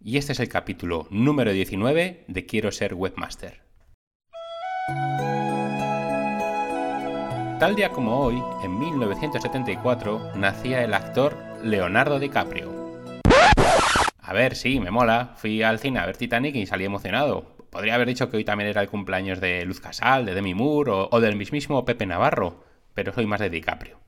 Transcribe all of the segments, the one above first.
y este es el capítulo número 19 de Quiero ser webmaster. Tal día como hoy, en 1974, nacía el actor Leonardo DiCaprio. A ver, sí, me mola. Fui al cine a ver Titanic y salí emocionado. Podría haber dicho que hoy también era el cumpleaños de Luz Casal, de Demi Moore o, o del mismísimo Pepe Navarro, pero soy más de DiCaprio.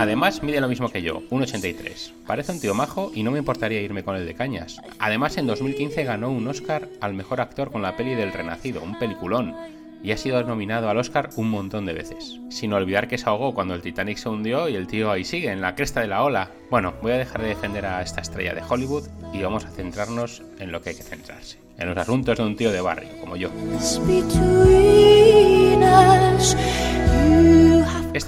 Además, mide lo mismo que yo, 1,83. Parece un tío majo y no me importaría irme con él de cañas. Además, en 2015 ganó un Oscar al mejor actor con la peli del Renacido, un peliculón, y ha sido nominado al Oscar un montón de veces. Sin olvidar que se ahogó cuando el Titanic se hundió y el tío ahí sigue, en la cresta de la ola. Bueno, voy a dejar de defender a esta estrella de Hollywood y vamos a centrarnos en lo que hay que centrarse, en los asuntos de un tío de barrio, como yo.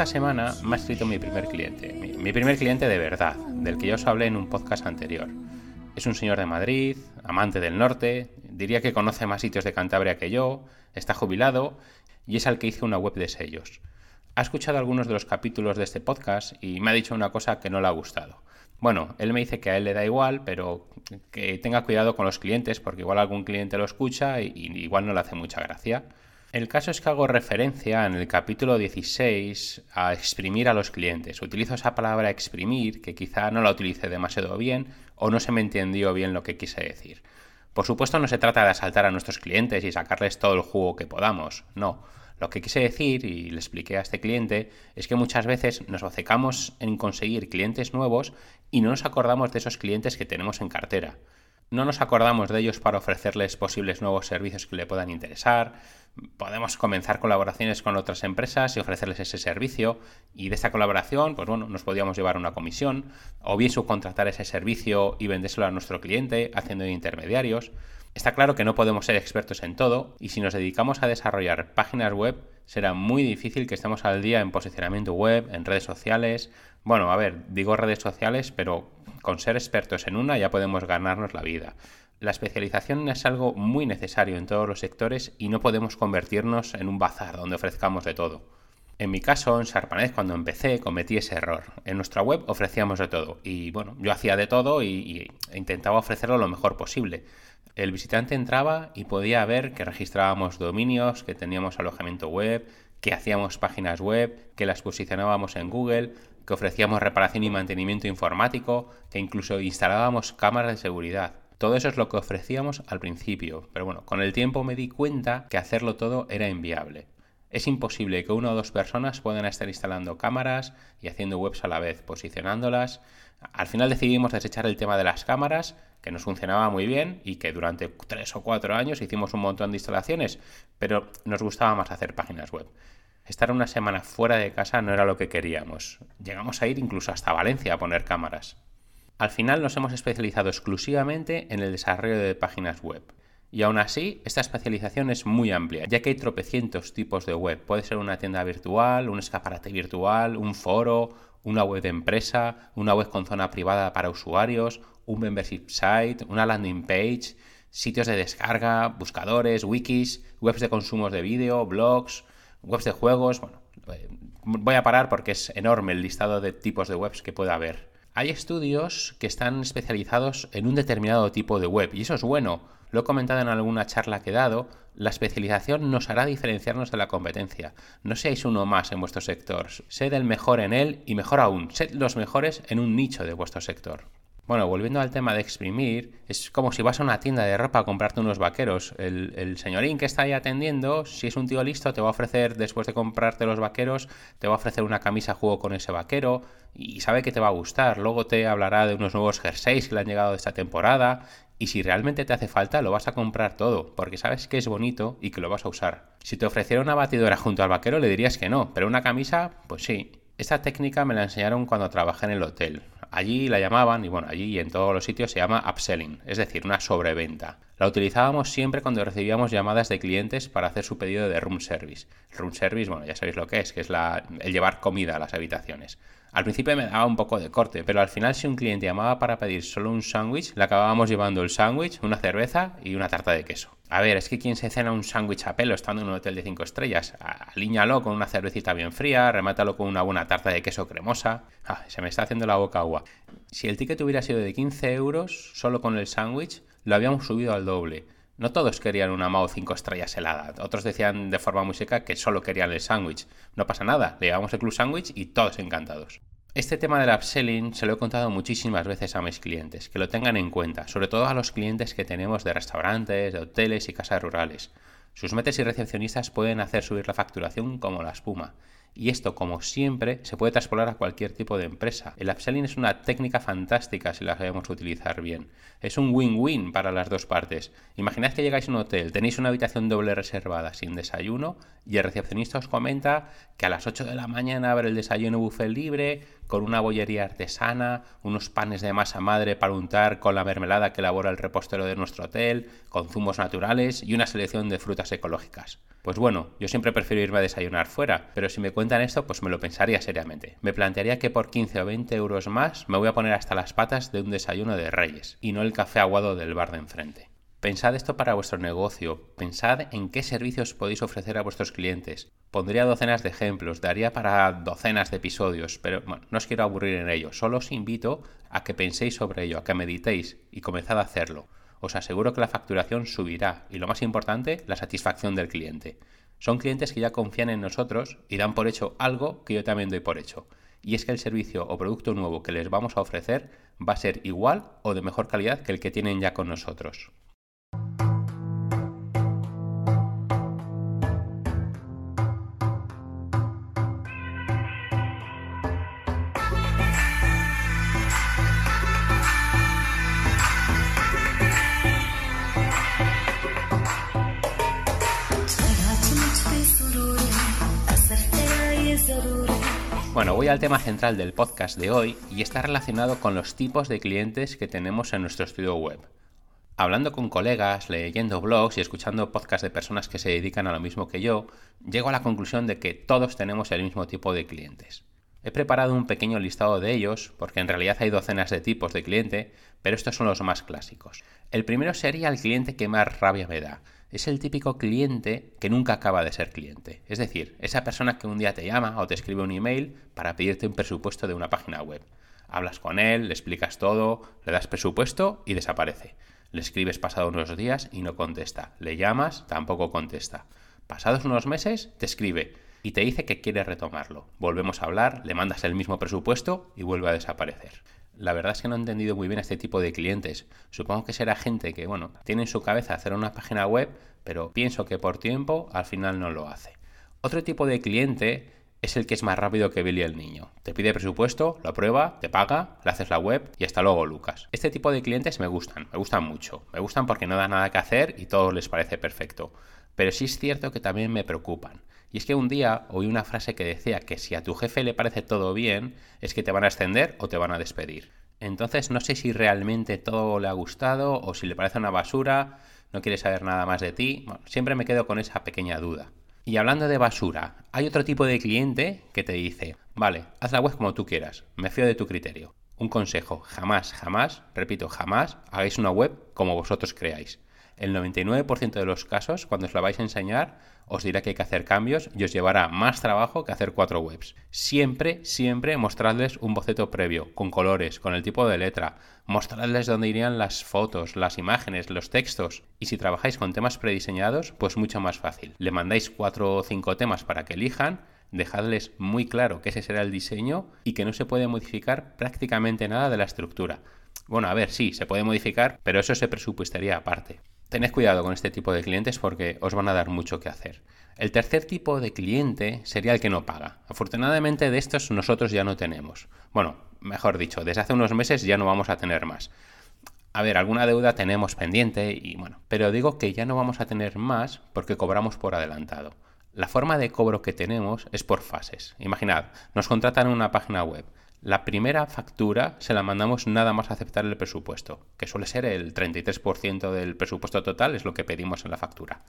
Esta semana me ha escrito mi primer cliente, mi, primer cliente de verdad, del que ya os hablé en un podcast anterior. Es un señor de Madrid, amante del norte, diría que conoce más sitios de Cantabria que yo, está jubilado y es al que hice una web de sellos. Ha escuchado algunos de los capítulos de este podcast y me ha dicho una cosa que no le ha gustado. Bueno, él me dice que a él le da igual, pero que tenga cuidado con los clientes porque igual algún cliente lo escucha y igual no le hace mucha gracia. El caso es que hago referencia en el capítulo 16 a exprimir a los clientes. Utilizo esa palabra exprimir, que quizá no la utilice demasiado bien o no se me entendió bien lo que quise decir. Por supuesto no se trata de asaltar a nuestros clientes y sacarles todo el jugo que podamos, no. Lo que quise decir, y le expliqué a este cliente, es que muchas veces nos obcecamos en conseguir clientes nuevos y no nos acordamos de esos clientes que tenemos en cartera. No nos acordamos de ellos para ofrecerles posibles nuevos servicios que le puedan interesar, podemos comenzar colaboraciones con otras empresas y ofrecerles ese servicio y de esta colaboración, pues bueno, nos podríamos llevar una comisión o bien subcontratar ese servicio y vendérselo a nuestro cliente haciendo intermediarios. Está claro que no podemos ser expertos en todo y si nos dedicamos a desarrollar páginas web será muy difícil que estemos al día en posicionamiento web, en redes sociales. Bueno, a ver, digo redes sociales, pero con ser expertos en una ya podemos ganarnos la vida. La especialización es algo muy necesario en todos los sectores y no podemos convertirnos en un bazar donde ofrezcamos de todo. En mi caso, en Sharpanet, cuando empecé, cometí ese error. En nuestra web ofrecíamos de todo. Y bueno, yo hacía de todo y, intentaba ofrecerlo lo mejor posible. El visitante entraba y podía ver que registrábamos dominios, que teníamos alojamiento web, que hacíamos páginas web, que las posicionábamos en Google, que ofrecíamos reparación y mantenimiento informático, que incluso instalábamos cámaras de seguridad. Todo eso es lo que ofrecíamos al principio, pero bueno, con el tiempo me di cuenta que hacerlo todo era inviable. Es imposible que una o dos personas puedan estar instalando cámaras y haciendo webs a la vez, posicionándolas. Al final decidimos desechar el tema de las cámaras, que nos funcionaba muy bien y que durante tres o cuatro años hicimos un montón de instalaciones, pero nos gustaba más hacer páginas web. Estar una semana fuera de casa no era lo que queríamos. Llegamos a ir incluso hasta Valencia a poner cámaras. Al final nos hemos especializado exclusivamente en el desarrollo de páginas web. Y aún así, esta especialización es muy amplia, ya que hay tropecientos tipos de web. Puede ser una tienda virtual, un escaparate virtual, un foro, una web de empresa, una web con zona privada para usuarios, un membership site, una landing page, sitios de descarga, buscadores, wikis, webs de consumos de vídeo, blogs, webs de juegos. Bueno, eh, voy a parar porque es enorme el listado de tipos de webs que puede haber. Hay estudios que están especializados en un determinado tipo de web y eso es bueno. Lo he comentado en alguna charla que he dado, la especialización nos hará diferenciarnos de la competencia. No seáis uno más en vuestro sector, sed el mejor en él y mejor aún, sed los mejores en un nicho de vuestro sector. Bueno, volviendo al tema de exprimir, es como si vas a una tienda de ropa a comprarte unos vaqueros. El, señorín que está ahí atendiendo, si es un tío listo, te va a ofrecer, después de comprarte los vaqueros, te va a ofrecer una camisa juego con ese vaquero y sabe que te va a gustar. Luego te hablará de unos nuevos jerseys que le han llegado esta temporada y si realmente te hace falta, lo vas a comprar todo, porque sabes que es bonito y que lo vas a usar. Si te ofreciera una batidora junto al vaquero, le dirías que no, pero una camisa, pues sí. Esta técnica me la enseñaron cuando trabajé en el hotel allí la llamaban, y bueno, allí y en todos los sitios se llama upselling, es decir, una sobreventa. La utilizábamos siempre cuando recibíamos llamadas de clientes para hacer su pedido de room service. room service, bueno, ya sabéis lo que es, que es el llevar comida a las habitaciones. Al principio me daba un poco de corte, pero al final si un cliente llamaba para pedir solo un sándwich, le acabábamos llevando el sándwich, una cerveza y una tarta de queso. A ver, es que quien se cena un sándwich a pelo estando en un hotel de 5 estrellas, alíñalo con una cervecita bien fría, remátalo con una buena tarta de queso cremosa. Ah, se me está haciendo la boca agua. Si el ticket hubiera sido de 15 euros, solo con el sándwich, lo habíamos subido al doble. No todos querían una Mao 5 estrellas helada. Otros decían de forma muy seca que solo querían el sándwich. No pasa nada, le llevamos el club sándwich y todos encantados. Este tema del upselling se lo he contado muchísimas veces a mis clientes, que lo tengan en cuenta, sobre todo a los clientes que tenemos de restaurantes, de hoteles y casas rurales. Sus metes y recepcionistas pueden hacer subir la facturación como la espuma. Y esto, como siempre, se puede traspolar a cualquier tipo de empresa. El upselling es una técnica fantástica si la sabemos utilizar bien. Es un win-win para las dos partes. Imaginad que llegáis a un hotel, tenéis una habitación doble reservada sin desayuno y el recepcionista os comenta que a las 8 de la mañana abre el desayuno buffet libre, con una bollería artesana, unos panes de masa madre para untar con la mermelada que elabora el repostero de nuestro hotel, con zumos naturales y una selección de frutas ecológicas. Pues bueno, yo siempre prefiero irme a desayunar fuera, pero si me cuentan esto, pues me lo pensaría seriamente. Me plantearía que por 15 o 20 euros más me voy a poner hasta las patas de un desayuno de reyes, y no el café aguado del bar de enfrente. Pensad esto para vuestro negocio, pensad en qué servicios podéis ofrecer a vuestros clientes. Pondría docenas de ejemplos, daría para docenas de episodios, pero no os quiero aburrir en ello, solo os invito a que penséis sobre ello, a que meditéis y comenzad a hacerlo. Os aseguro que la facturación subirá y lo más importante, la satisfacción del cliente. Son clientes que ya confían en nosotros y dan por hecho algo que yo también doy por hecho. Y es que el servicio o producto nuevo que les vamos a ofrecer va a ser igual o de mejor calidad que el que tienen ya con nosotros. Bueno, voy al tema central del podcast de hoy y está relacionado con los tipos de clientes que tenemos en nuestro estudio web. Hablando con colegas, leyendo blogs y escuchando podcasts de personas que se dedican a lo mismo que yo, llego a la conclusión de que todos tenemos el mismo tipo de clientes. He preparado un pequeño listado de ellos, porque en realidad hay docenas de tipos de cliente, pero estos son los más clásicos. El primero sería el cliente que más rabia me da. Es el típico cliente que nunca acaba de ser cliente. Es decir, esa persona que un día te llama o te escribe un email para pedirte un presupuesto de una página web. Hablas con él, le explicas todo, le das presupuesto y desaparece. Le escribes pasado unos días y no contesta. Le llamas, tampoco contesta. Pasados unos meses, te escribe y te dice que quiere retomarlo. Volvemos a hablar, le mandas el mismo presupuesto y vuelve a desaparecer. La verdad es que no he entendido muy bien este tipo de clientes. Supongo que será gente que, bueno, tiene en su cabeza hacer una página web, pero pienso que por tiempo al final no lo hace. Otro tipo de cliente es el que es más rápido que Billy el niño. Te pide presupuesto, lo aprueba, te paga, le haces la web y hasta luego Lucas. Este tipo de clientes me gustan, me gustan mucho. Me gustan porque no da nada que hacer y todo les parece perfecto. Pero sí es cierto que también me preocupan. Y es que un día oí una frase que decía que si a tu jefe le parece todo bien, es que te van a extender o te van a despedir. Entonces no sé si realmente todo le ha gustado o si le parece una basura, no quiere saber nada más de ti. siempre me quedo con esa pequeña duda. Y hablando de basura, hay otro tipo de cliente que te dice, vale, haz la web como tú quieras, me fío de tu criterio. Un consejo, jamás, jamás, repito, jamás hagáis una web como vosotros creáis. El 99% de los casos, cuando os la vais a enseñar, os dirá que hay que hacer cambios y os llevará más trabajo que hacer cuatro webs. Siempre, siempre mostradles un boceto previo, con colores, con el tipo de letra, mostradles dónde irían las fotos, las imágenes, los textos. Y si trabajáis con temas prediseñados, pues mucho más fácil. Le mandáis cuatro o cinco temas para que elijan, dejadles muy claro que ese será el diseño y que no se puede modificar prácticamente nada de la estructura. Bueno, a ver, sí, se puede modificar, pero eso se presupuestaría aparte. Tened cuidado con este tipo de clientes porque os van a dar mucho que hacer. El tercer tipo de cliente sería el que no paga. Afortunadamente de estos nosotros ya no tenemos. Bueno, mejor dicho, desde hace unos meses ya no vamos a tener más. A ver, alguna deuda tenemos pendiente y bueno, pero digo que ya no vamos a tener más porque cobramos por adelantado. La forma de cobro que tenemos es por fases. Imaginad, nos contratan una página web, La primera factura se la mandamos nada más aceptar el presupuesto, que suele ser el 33% del presupuesto total, es lo que pedimos en la factura.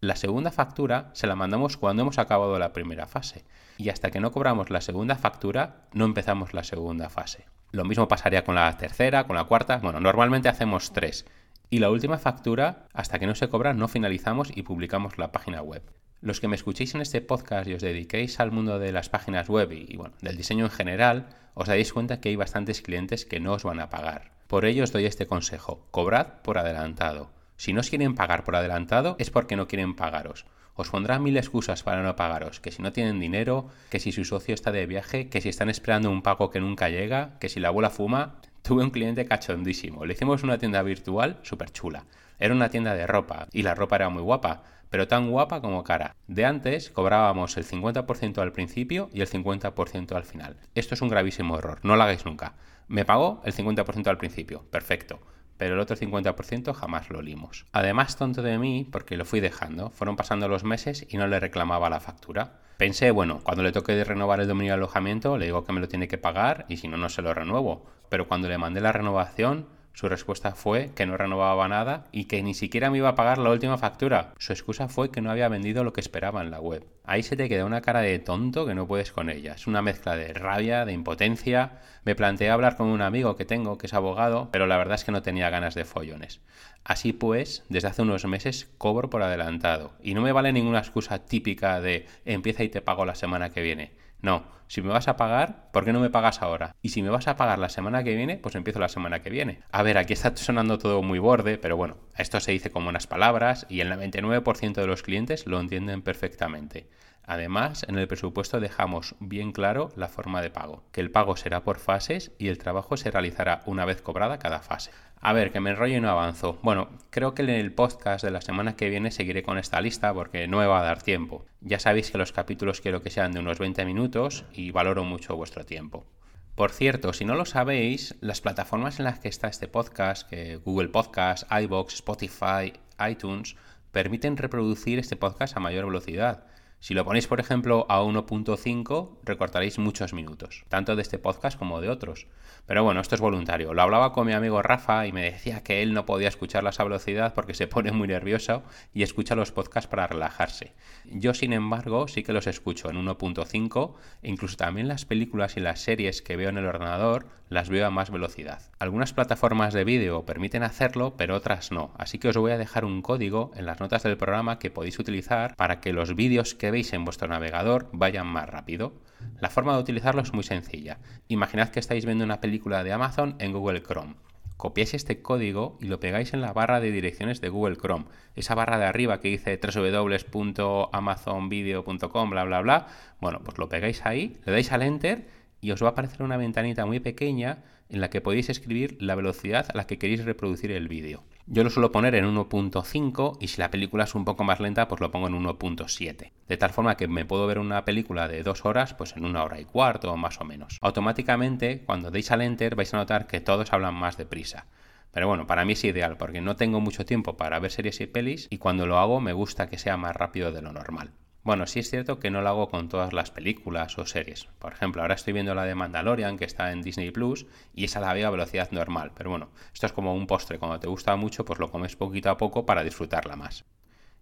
La segunda factura se la mandamos cuando hemos acabado la primera fase y hasta que no cobramos la segunda factura no empezamos la segunda fase. Lo mismo pasaría con la tercera, con la cuarta. Bueno, normalmente hacemos tres. Y la última factura, hasta que no se cobra, no finalizamos y publicamos la página web. Los que me escuchéis en este podcast y os dediquéis al mundo de las páginas web y, bueno, del diseño en general, os daréis cuenta que hay bastantes clientes que no os van a pagar. Por ello os doy este consejo, cobrad por adelantado. Si no os quieren pagar por adelantado es porque no quieren pagaros. Os pondrán mil excusas para no pagaros, que si no tienen dinero, que si su socio está de viaje, que si están esperando un pago que nunca llega, que si la abuela fuma. Tuve un cliente cachondísimo. Le hicimos una tienda virtual súper chula. Era una tienda de ropa y la ropa era muy guapa, pero tan guapa como cara. De antes cobrábamos el 50% al principio y el 50% al final. Esto es un gravísimo error, no lo hagáis nunca. Me pagó el 50% al principio, perfecto pero el otro 50% jamás lo limos. Además, tonto de mí, porque lo fui dejando, fueron pasando los meses y no le reclamaba la factura. Pensé, bueno, cuando le toque de renovar el dominio de alojamiento, le digo que me lo tiene que pagar y si no, no se lo renuevo. Pero cuando le mandé la renovación, su respuesta fue que no renovaba nada y que ni siquiera me iba a pagar la última factura. Su excusa fue que no había vendido lo que esperaba en la web. Ahí se te queda una cara de tonto que no puedes con ella. Es una mezcla de rabia, de impotencia. Me planteé hablar con un amigo que tengo, que es abogado, pero la verdad es que no tenía ganas de follones. Así pues, desde hace unos meses cobro por adelantado. Y no me vale ninguna excusa típica de empieza y te pago la semana que viene. No, si me vas a pagar, ¿por qué no me pagas ahora? Y si me vas a pagar la semana que viene, pues empiezo la semana que viene. A ver, aquí está sonando todo muy borde, pero bueno, esto se dice con buenas palabras y el 99% de los clientes lo entienden perfectamente. Además, en el presupuesto dejamos bien claro la forma de pago, que el pago será por fases y el trabajo se realizará una vez cobrada cada fase. A ver, que me enrollo y no avanzo. Bueno, creo que en el podcast de la semana que viene seguiré con esta lista porque no me va a dar tiempo. Ya sabéis que los capítulos quiero que sean de unos 20 minutos y valoro mucho vuestro tiempo. Por cierto, si no lo sabéis, las plataformas en las que está este podcast, que Google Podcast, iBox, Spotify, iTunes, permiten reproducir este podcast a mayor velocidad. Si lo ponéis, por ejemplo, a 1.5, recortaréis muchos minutos, tanto de este podcast como de otros. Pero bueno, esto es voluntario. Lo hablaba con mi amigo Rafa y me decía que él no podía escucharlas a velocidad porque se pone muy nervioso y escucha los podcasts para relajarse. Yo, sin embargo, sí que los escucho en 1.5 e incluso también las películas y las series que veo en el ordenador las veo a más velocidad. Algunas plataformas de vídeo permiten hacerlo, pero otras no. Así que os voy a dejar un código en las notas del programa que podéis utilizar para que los vídeos veis en vuestro navegador vayan más rápido. La forma de utilizarlo es muy sencilla. Imaginad que estáis viendo una película de Amazon en Google Chrome. Copiáis este código y lo pegáis en la barra de direcciones de Google Chrome. Esa barra de arriba que dice www.amazonvideo.com, bla, bla, bla. Bueno, pues lo pegáis ahí, le dais al Enter y os va a aparecer una ventanita muy pequeña en la que podéis escribir la velocidad a la que queréis reproducir el vídeo. Yo lo suelo poner en 1.5 y si la película es un poco más lenta, pues lo pongo en 1.7. De tal forma que me puedo ver una película de dos horas, pues en una hora y cuarto más o menos. Automáticamente, cuando deis al enter, vais a notar que todos hablan más deprisa. Pero bueno, para mí es ideal porque no tengo mucho tiempo para ver series y pelis y cuando lo hago me gusta que sea más rápido de lo normal. Bueno, sí es cierto que no lo hago con todas las películas o series. Por ejemplo, ahora estoy viendo la de Mandalorian que está en Disney Plus y esa la veo a velocidad normal. Pero bueno, esto es como un postre. Cuando te gusta mucho, pues lo comes poquito a poco para disfrutarla más.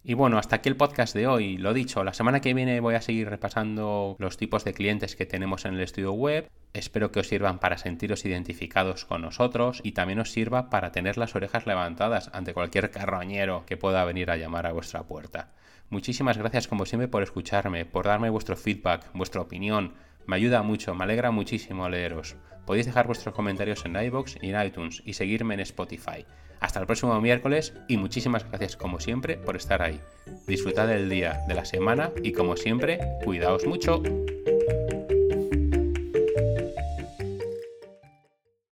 Y bueno, hasta aquí el podcast de hoy. Lo dicho, la semana que viene voy a seguir repasando los tipos de clientes que tenemos en el estudio web. Espero que os sirvan para sentiros identificados con nosotros y también os sirva para tener las orejas levantadas ante cualquier carroñero que pueda venir a llamar a vuestra puerta. Muchísimas gracias como siempre por escucharme, por darme vuestro feedback, vuestra opinión. Me ayuda mucho, me alegra muchísimo leeros. Podéis dejar vuestros comentarios en iBox y en iTunes y seguirme en Spotify. Hasta el próximo miércoles y muchísimas gracias como siempre por estar ahí. Disfrutad del día, de la semana y como siempre, cuidaos mucho.